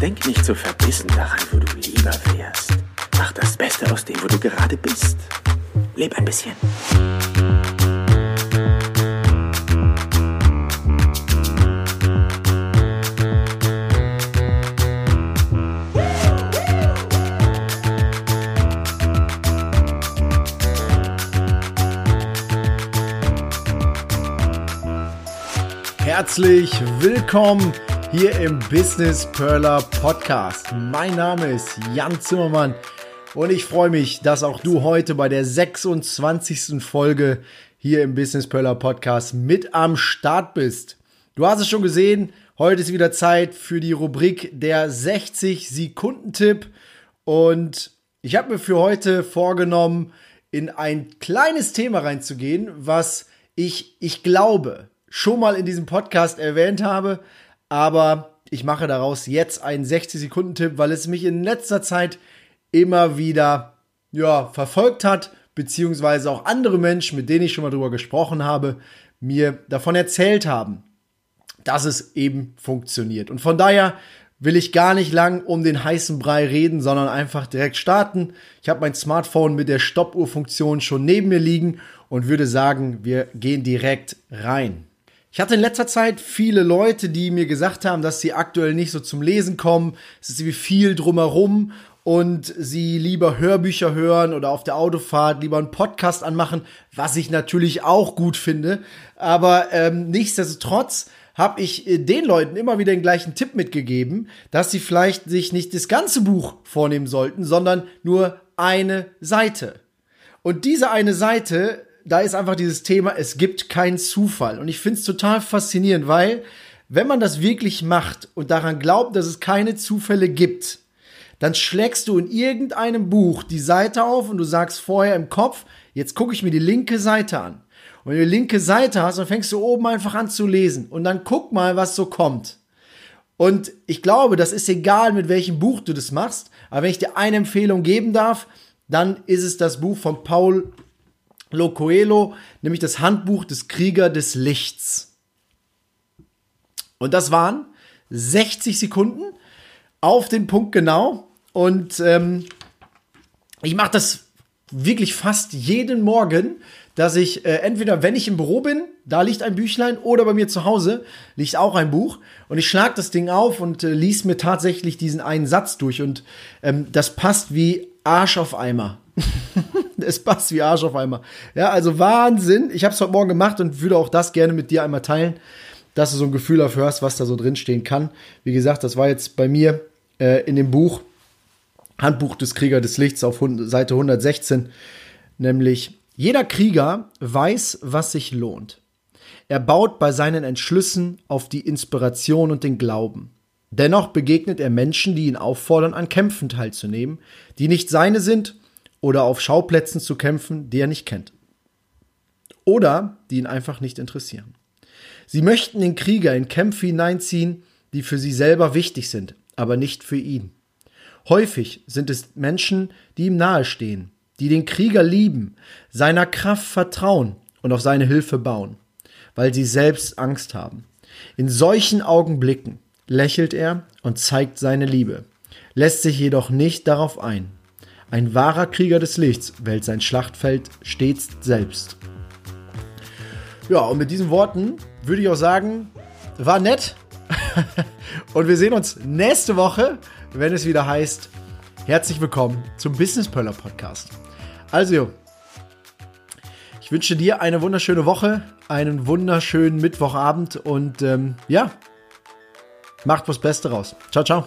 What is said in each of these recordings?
Denk nicht so verbissen daran, wo du lieber wärst. Mach das Beste aus dem, wo du gerade bist. Leb ein bisschen. Herzlich willkommen hier im Business Perler Podcast. Mein Name ist Jan Zimmermann und ich freue mich, dass auch du heute bei der 26. Folge hier im Business Perler Podcast mit am Start bist. Du hast es schon gesehen, heute ist wieder Zeit für die Rubrik der 60 Sekunden Tipp und ich habe mir für heute vorgenommen, in ein kleines Thema reinzugehen, was ich, ich glaube, schon mal in diesem Podcast erwähnt habe, aber ich mache daraus jetzt einen 60-Sekunden-Tipp, weil es mich in letzter Zeit immer wieder ja, verfolgt hat, beziehungsweise auch andere Menschen, mit denen ich schon mal drüber gesprochen habe, mir davon erzählt haben, dass es eben funktioniert. Und von daher will ich gar nicht lang um den heißen Brei reden, sondern einfach direkt starten. Ich habe mein Smartphone mit der Stoppuhrfunktion schon neben mir liegen und würde sagen, wir gehen direkt rein. Ich hatte in letzter Zeit viele Leute, die mir gesagt haben, dass sie aktuell nicht so zum Lesen kommen. Es ist wie viel drumherum und sie lieber Hörbücher hören oder auf der Autofahrt lieber einen Podcast anmachen, was ich natürlich auch gut finde. Aber ähm, nichtsdestotrotz habe ich äh, den Leuten immer wieder den gleichen Tipp mitgegeben, dass sie vielleicht sich nicht das ganze Buch vornehmen sollten, sondern nur eine Seite. Und diese eine Seite da ist einfach dieses Thema, es gibt keinen Zufall. Und ich finde es total faszinierend, weil wenn man das wirklich macht und daran glaubt, dass es keine Zufälle gibt, dann schlägst du in irgendeinem Buch die Seite auf und du sagst vorher im Kopf, jetzt gucke ich mir die linke Seite an. Und wenn du die linke Seite hast, dann fängst du oben einfach an zu lesen und dann guck mal, was so kommt. Und ich glaube, das ist egal, mit welchem Buch du das machst, aber wenn ich dir eine Empfehlung geben darf, dann ist es das Buch von Paul Lo Coelho, nämlich das Handbuch des Krieger des Lichts. Und das waren 60 Sekunden auf den Punkt genau. Und ähm, ich mache das wirklich fast jeden Morgen, dass ich äh, entweder, wenn ich im Büro bin, da liegt ein Büchlein, oder bei mir zu Hause liegt auch ein Buch. Und ich schlag das Ding auf und äh, lies mir tatsächlich diesen einen Satz durch. Und ähm, das passt wie Arsch auf Eimer. es passt wie Arsch auf einmal. Ja, also Wahnsinn. Ich habe es heute Morgen gemacht und würde auch das gerne mit dir einmal teilen, dass du so ein Gefühl dafür hast, was da so drin stehen kann. Wie gesagt, das war jetzt bei mir äh, in dem Buch Handbuch des Krieger des Lichts auf Seite 116, nämlich jeder Krieger weiß, was sich lohnt. Er baut bei seinen Entschlüssen auf die Inspiration und den Glauben. Dennoch begegnet er Menschen, die ihn auffordern, an Kämpfen teilzunehmen, die nicht seine sind oder auf Schauplätzen zu kämpfen, die er nicht kennt. Oder die ihn einfach nicht interessieren. Sie möchten den Krieger in Kämpfe hineinziehen, die für sie selber wichtig sind, aber nicht für ihn. Häufig sind es Menschen, die ihm nahestehen, die den Krieger lieben, seiner Kraft vertrauen und auf seine Hilfe bauen, weil sie selbst Angst haben. In solchen Augenblicken lächelt er und zeigt seine Liebe, lässt sich jedoch nicht darauf ein. Ein wahrer Krieger des Lichts wählt sein Schlachtfeld stets selbst. Ja, und mit diesen Worten würde ich auch sagen, war nett. und wir sehen uns nächste Woche, wenn es wieder heißt, herzlich willkommen zum Business Pearler Podcast. Also, ich wünsche dir eine wunderschöne Woche, einen wunderschönen Mittwochabend und ähm, ja, macht was Beste raus. Ciao, ciao.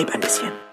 Lebe ein bisschen.